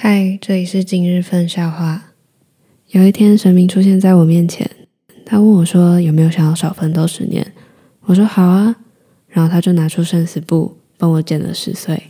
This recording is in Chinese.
嗨，这里是今日份笑话。有一天，神明出现在我面前，他问我说：“有没有想要少奋斗十年？”我说：“好啊。”然后他就拿出生死簿，帮我减了十岁。